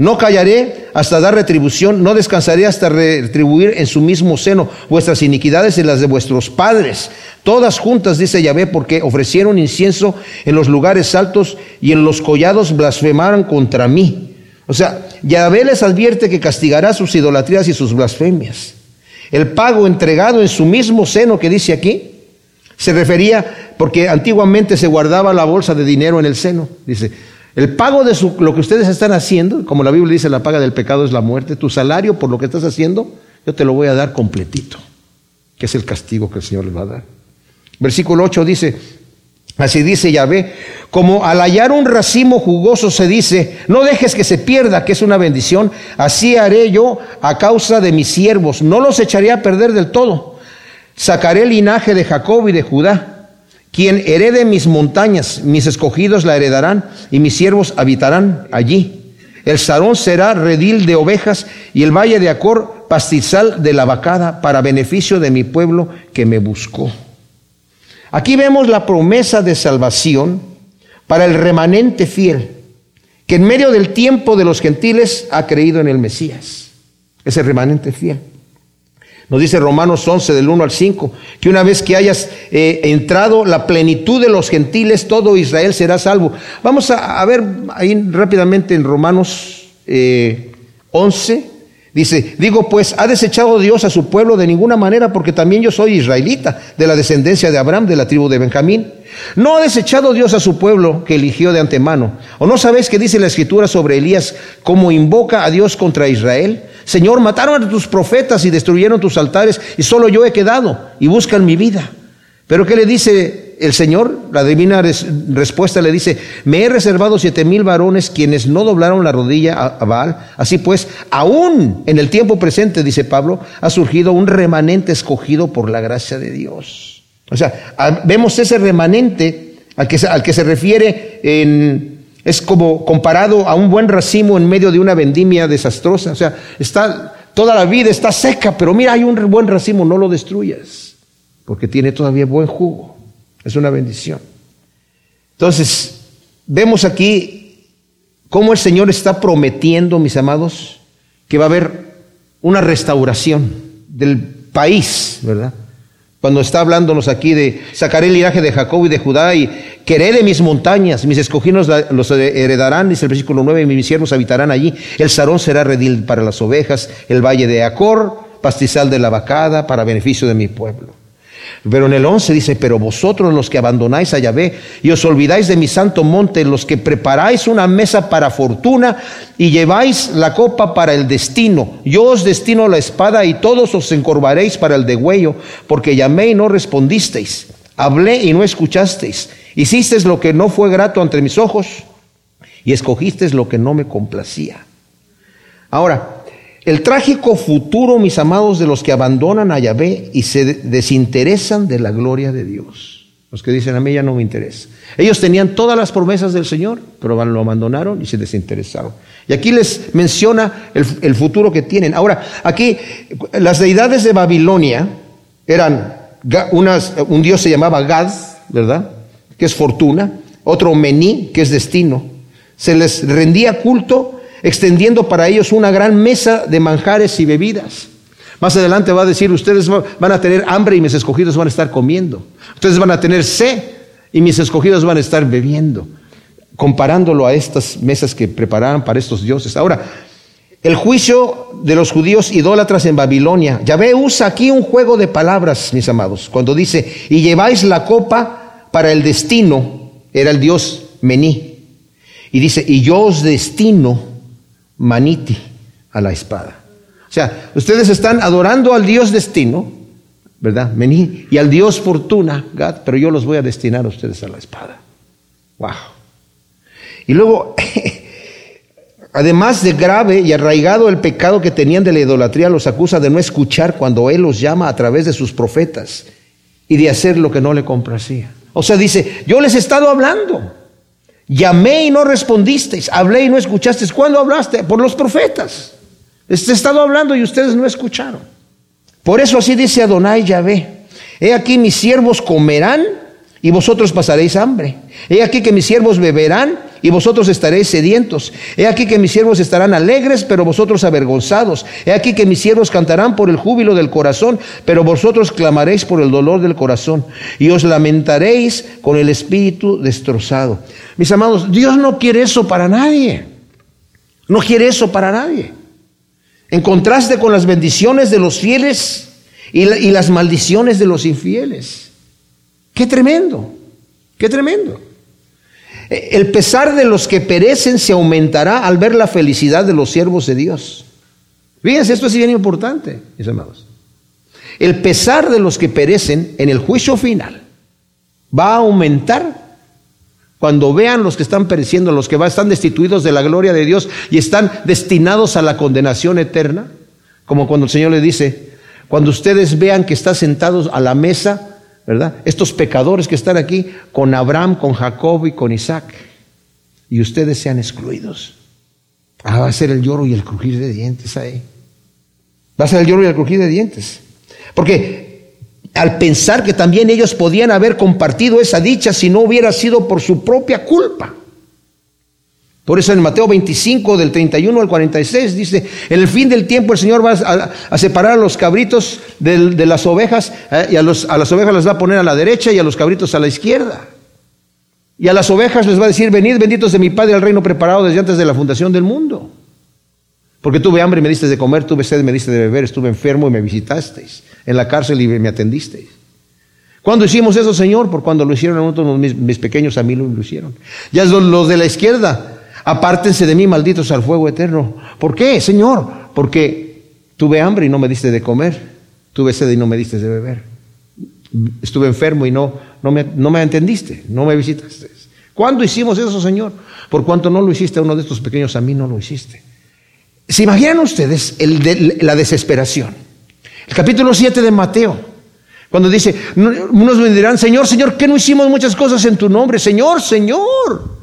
no callaré hasta dar retribución, no descansaré hasta retribuir en su mismo seno vuestras iniquidades y las de vuestros padres. Todas juntas, dice Yahvé, porque ofrecieron incienso en los lugares altos y en los collados blasfemaron contra mí. O sea, Yahvé les advierte que castigará sus idolatrías y sus blasfemias. El pago entregado en su mismo seno que dice aquí, se refería porque antiguamente se guardaba la bolsa de dinero en el seno. Dice, el pago de lo que ustedes están haciendo, como la Biblia dice, la paga del pecado es la muerte, tu salario por lo que estás haciendo, yo te lo voy a dar completito, que es el castigo que el Señor les va a dar. Versículo 8 dice, así dice Yahvé, como al hallar un racimo jugoso se dice, no dejes que se pierda, que es una bendición, así haré yo a causa de mis siervos, no los echaré a perder del todo. Sacaré el linaje de Jacob y de Judá quien herede mis montañas, mis escogidos la heredarán y mis siervos habitarán allí. El Sarón será redil de ovejas y el valle de Acor pastizal de la vacada para beneficio de mi pueblo que me buscó. Aquí vemos la promesa de salvación para el remanente fiel, que en medio del tiempo de los gentiles ha creído en el Mesías. Ese remanente fiel. Nos dice Romanos 11 del 1 al 5, que una vez que hayas eh, entrado la plenitud de los gentiles, todo Israel será salvo. Vamos a, ver ahí rápidamente en Romanos 11. Dice, digo pues, ¿ha desechado Dios a su pueblo de ninguna manera? Porque también yo soy israelita, de la descendencia de Abraham, de la tribu de Benjamín. ¿No ha desechado Dios a su pueblo que eligió de antemano? ¿O no sabéis qué dice la escritura sobre Elías, cómo invoca a Dios contra Israel? Señor, mataron a tus profetas y destruyeron tus altares y solo yo he quedado y buscan mi vida. Pero ¿qué le dice el Señor? La divina respuesta le dice, me he reservado siete mil varones quienes no doblaron la rodilla a Baal. Así pues, aún en el tiempo presente, dice Pablo, ha surgido un remanente escogido por la gracia de Dios. O sea, vemos ese remanente al que, al que se refiere es como comparado a un buen racimo en medio de una vendimia desastrosa. O sea, está, toda la vida está seca, pero mira, hay un buen racimo, no lo destruyas, porque tiene todavía buen jugo. Es una bendición. Entonces, vemos aquí cómo el Señor está prometiendo, mis amados, que va a haber una restauración del país, ¿verdad? Cuando está hablándonos aquí de sacaré el linaje de Jacob y de Judá y queré de mis montañas, mis escogidos los heredarán, dice el versículo 9, y mis siervos habitarán allí. El sarón será redil para las ovejas, el valle de Acor, pastizal de la vacada, para beneficio de mi pueblo. Pero en el 11 dice, pero vosotros los que abandonáis a Yahvé y os olvidáis de mi santo monte, los que preparáis una mesa para fortuna y lleváis la copa para el destino, yo os destino la espada y todos os encorvaréis para el degüello, porque llamé y no respondisteis, hablé y no escuchasteis, hicisteis lo que no fue grato ante mis ojos y escogisteis lo que no me complacía. Ahora, el trágico futuro, mis amados, de los que abandonan a Yahvé y se desinteresan de la gloria de Dios. Los que dicen a mí ya no me interesa. Ellos tenían todas las promesas del Señor, pero lo abandonaron y se desinteresaron. Y aquí les menciona el, futuro que tienen. Ahora, aquí las deidades de Babilonia eran un dios se llamaba Gad, ¿verdad? Que es fortuna. Otro Mení, que es destino. Se les rendía culto, extendiendo para ellos una gran mesa de manjares y bebidas. Más adelante va a decir, ustedes van a tener hambre y mis escogidos van a estar comiendo. Ustedes van a tener sed y mis escogidos van a estar bebiendo. Comparándolo a estas mesas que preparaban para estos dioses. Ahora, el juicio de los judíos idólatras en Babilonia. Yahvé usa aquí un juego de palabras, mis amados, cuando dice, y lleváis la copa para el destino, era el dios Mení. Y dice, y yo os destino maniti a la espada. O sea, ustedes están adorando al Dios destino, ¿verdad? Mení, y al Dios fortuna, Gad, pero yo los voy a destinar a ustedes a la espada. Wow. Y luego, *laughs* además de grave y arraigado el pecado que tenían de la idolatría, los acusa de no escuchar cuando Él los llama a través de sus profetas y de hacer lo que no le complacía. O sea, dice, yo les he estado hablando. Llamé y no respondisteis, hablé y no escuchasteis. ¿Cuándo hablaste? Por los profetas. He estado hablando y ustedes no escucharon. Por eso así dice Adonai Yahvé. He aquí mis siervos comerán y vosotros pasaréis hambre. He aquí que mis siervos beberán y vosotros estaréis sedientos. He aquí que mis siervos estarán alegres, pero vosotros avergonzados. He aquí que mis siervos cantarán por el júbilo del corazón, pero vosotros clamaréis por el dolor del corazón. Y os lamentaréis con el espíritu destrozado. Mis amados, Dios no quiere eso para nadie. No quiere eso para nadie en contraste con las bendiciones de los fieles y, las maldiciones de los infieles. Qué tremendo, qué tremendo. E, el pesar de los que perecen se aumentará al ver la felicidad de los siervos de Dios. Fíjense, esto es bien importante, mis amados. El pesar de los que perecen en el juicio final va a aumentar cuando vean los que están pereciendo, los que están destituidos de la gloria de Dios y están destinados a la condenación eterna, como cuando el Señor le dice, cuando ustedes vean que están sentados a la mesa, ¿verdad? Estos pecadores que están aquí con Abraham, con Jacob y con Isaac, y ustedes sean excluidos. Ah, va a ser el lloro y el crujir de dientes ahí. Va a ser el lloro y el crujir de dientes. Porque al pensar que también ellos podían haber compartido esa dicha si no hubiera sido por su propia culpa. Por eso en Mateo 25, del 31 al 46, dice, en el fin del tiempo el Señor va a, separar a los cabritos de, las ovejas, eh, y a, las ovejas las va a poner a la derecha y a los cabritos a la izquierda. Y a las ovejas les va a decir, venid benditos de mi Padre al reino preparado desde antes de la fundación del mundo. Porque tuve hambre y me diste de comer, tuve sed y me diste de beber, estuve enfermo y me visitasteis en la cárcel y me atendisteis. ¿Cuándo hicimos eso, Señor? Por cuando lo hicieron a otros mis, pequeños a mí lo, hicieron. Ya los de la izquierda, apártense de mí, malditos al fuego eterno. ¿Por qué, Señor? Porque tuve hambre y no me diste de comer, tuve sed y no me diste de beber. Estuve enfermo y no, no, me, no me entendiste, no me visitaste. ¿Cuándo hicimos eso, Señor? Por cuanto no lo hiciste a uno de estos pequeños, a mí no lo hiciste. ¿Se imaginan ustedes la desesperación? El capítulo 7 de Mateo, cuando dice, unos me Señor, Señor, ¿qué no hicimos muchas cosas en tu nombre? Señor, Señor.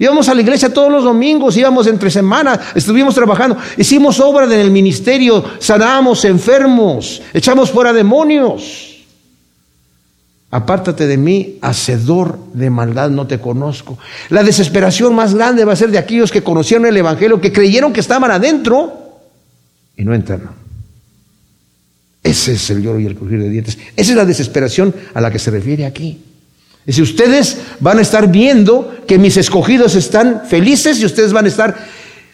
Íbamos a la iglesia todos los domingos, íbamos entre semanas, estuvimos trabajando, hicimos obra en el ministerio, sanamos enfermos, echamos fuera demonios. Apártate de mí, hacedor de maldad, no te conozco. La desesperación más grande va a ser de aquellos que conocieron el Evangelio, que creyeron que estaban adentro y no entraron. Ese es el lloro y el crujir de dientes. Esa es la desesperación a la que se refiere aquí. Y si ustedes van a estar viendo que mis escogidos están felices y ustedes van a estar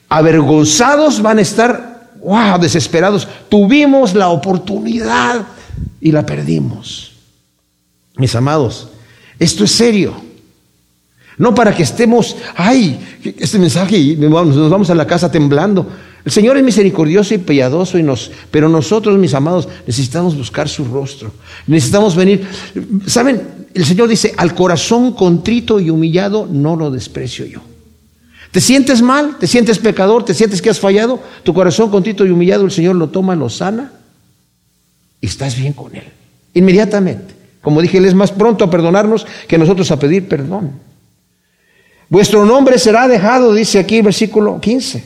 avergonzados, van a estar, wow, desesperados. Tuvimos la oportunidad y la perdimos. Mis amados, esto es serio. No para que estemos, ay, este mensaje y nos vamos a la casa temblando. El Señor es misericordioso y piadoso, y nos, pero nosotros, mis amados, necesitamos buscar su rostro. Necesitamos venir. ¿Saben? El Señor dice, al corazón contrito y humillado no lo desprecio yo. ¿Te sientes mal? ¿Te sientes pecador? ¿Te sientes que has fallado? Tu corazón contrito y humillado, el Señor lo toma, lo sana y estás bien con Él. Inmediatamente. Como dije, Él es más pronto a perdonarnos que nosotros a pedir perdón. Vuestro nombre será dejado, dice aquí versículo 15,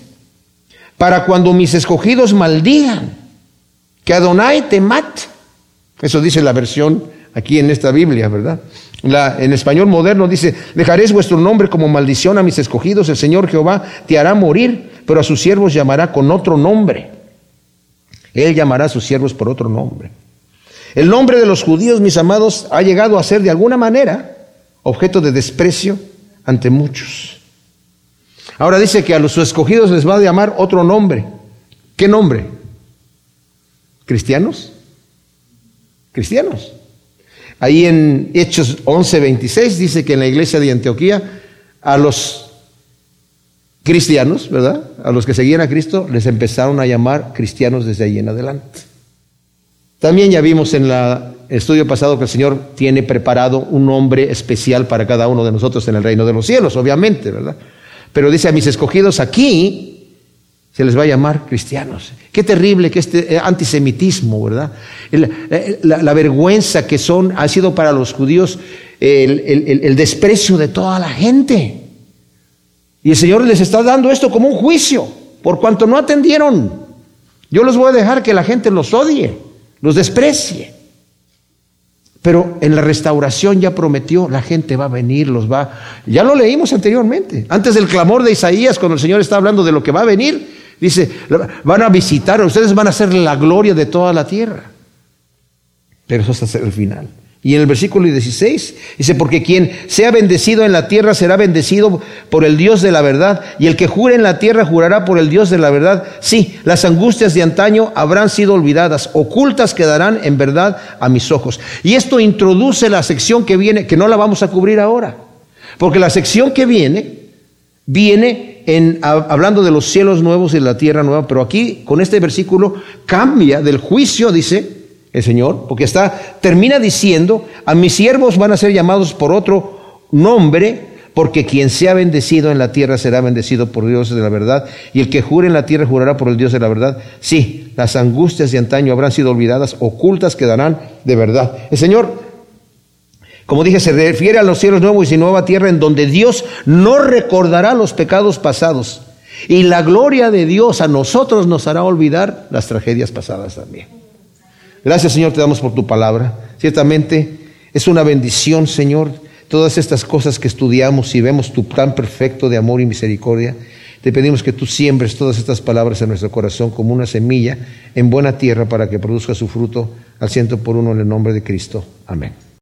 para cuando mis escogidos maldigan, que Adonai te mate. Eso dice la versión aquí en esta Biblia, ¿verdad? En español moderno dice, dejaréis vuestro nombre como maldición a mis escogidos, el Señor Jehová te hará morir, pero a sus siervos llamará con otro nombre. Él llamará a sus siervos por otro nombre. El nombre de los judíos, mis amados, ha llegado a ser de alguna manera objeto de desprecio ante muchos. Ahora dice que a los escogidos les va a llamar otro nombre. ¿Qué nombre? ¿Cristianos? Cristianos. Ahí en Hechos 11, 26 dice que en la iglesia de Antioquía a los cristianos, ¿verdad? A los que seguían a Cristo les empezaron a llamar cristianos desde ahí en adelante. También ya vimos en el estudio pasado que el Señor tiene preparado un nombre especial para cada uno de nosotros en el reino de los cielos, obviamente, ¿verdad? Pero dice a mis escogidos aquí se les va a llamar cristianos. Qué terrible que este eh, antisemitismo, ¿verdad? Eh, la, vergüenza que son, ha sido para los judíos el desprecio de toda la gente. Y el Señor les está dando esto como un juicio, por cuanto no atendieron. Yo los voy a dejar que la gente los odie los desprecie. Pero en la restauración ya prometió, la gente va a venir, los va. Ya lo leímos anteriormente. Antes del clamor de Isaías, cuando el Señor está hablando de lo que va a venir, dice, van a visitar, ustedes van a ser la gloria de toda la tierra. Pero eso es hasta el final. Y en el versículo 16 dice, porque quien sea bendecido en la tierra será bendecido por el Dios de la verdad, y el que jure en la tierra jurará por el Dios de la verdad. Sí, las angustias de antaño habrán sido olvidadas, ocultas quedarán en verdad a mis ojos. Y esto introduce la sección que viene, que no la vamos a cubrir ahora, porque la sección que viene, viene hablando de los cielos nuevos y la tierra nueva, pero aquí con este versículo cambia del juicio, dice, el Señor, porque está, termina diciendo, a mis siervos van a ser llamados por otro nombre, porque quien sea bendecido en la tierra será bendecido por Dios de la verdad, y el que jure en la tierra jurará por el Dios de la verdad. Sí, las angustias de antaño habrán sido olvidadas, ocultas quedarán de verdad. El Señor, como dije, se refiere a los cielos nuevos y nueva tierra en donde Dios no recordará los pecados pasados. Y la gloria de Dios a nosotros nos hará olvidar las tragedias pasadas también. Gracias Señor, te damos por tu palabra. Ciertamente es una bendición, Señor, todas estas cosas que estudiamos y vemos tu plan perfecto de amor y misericordia. Te pedimos que tú siembres todas estas palabras en nuestro corazón como una semilla en buena tierra para que produzca su fruto al ciento por uno en el nombre de Cristo. Amén.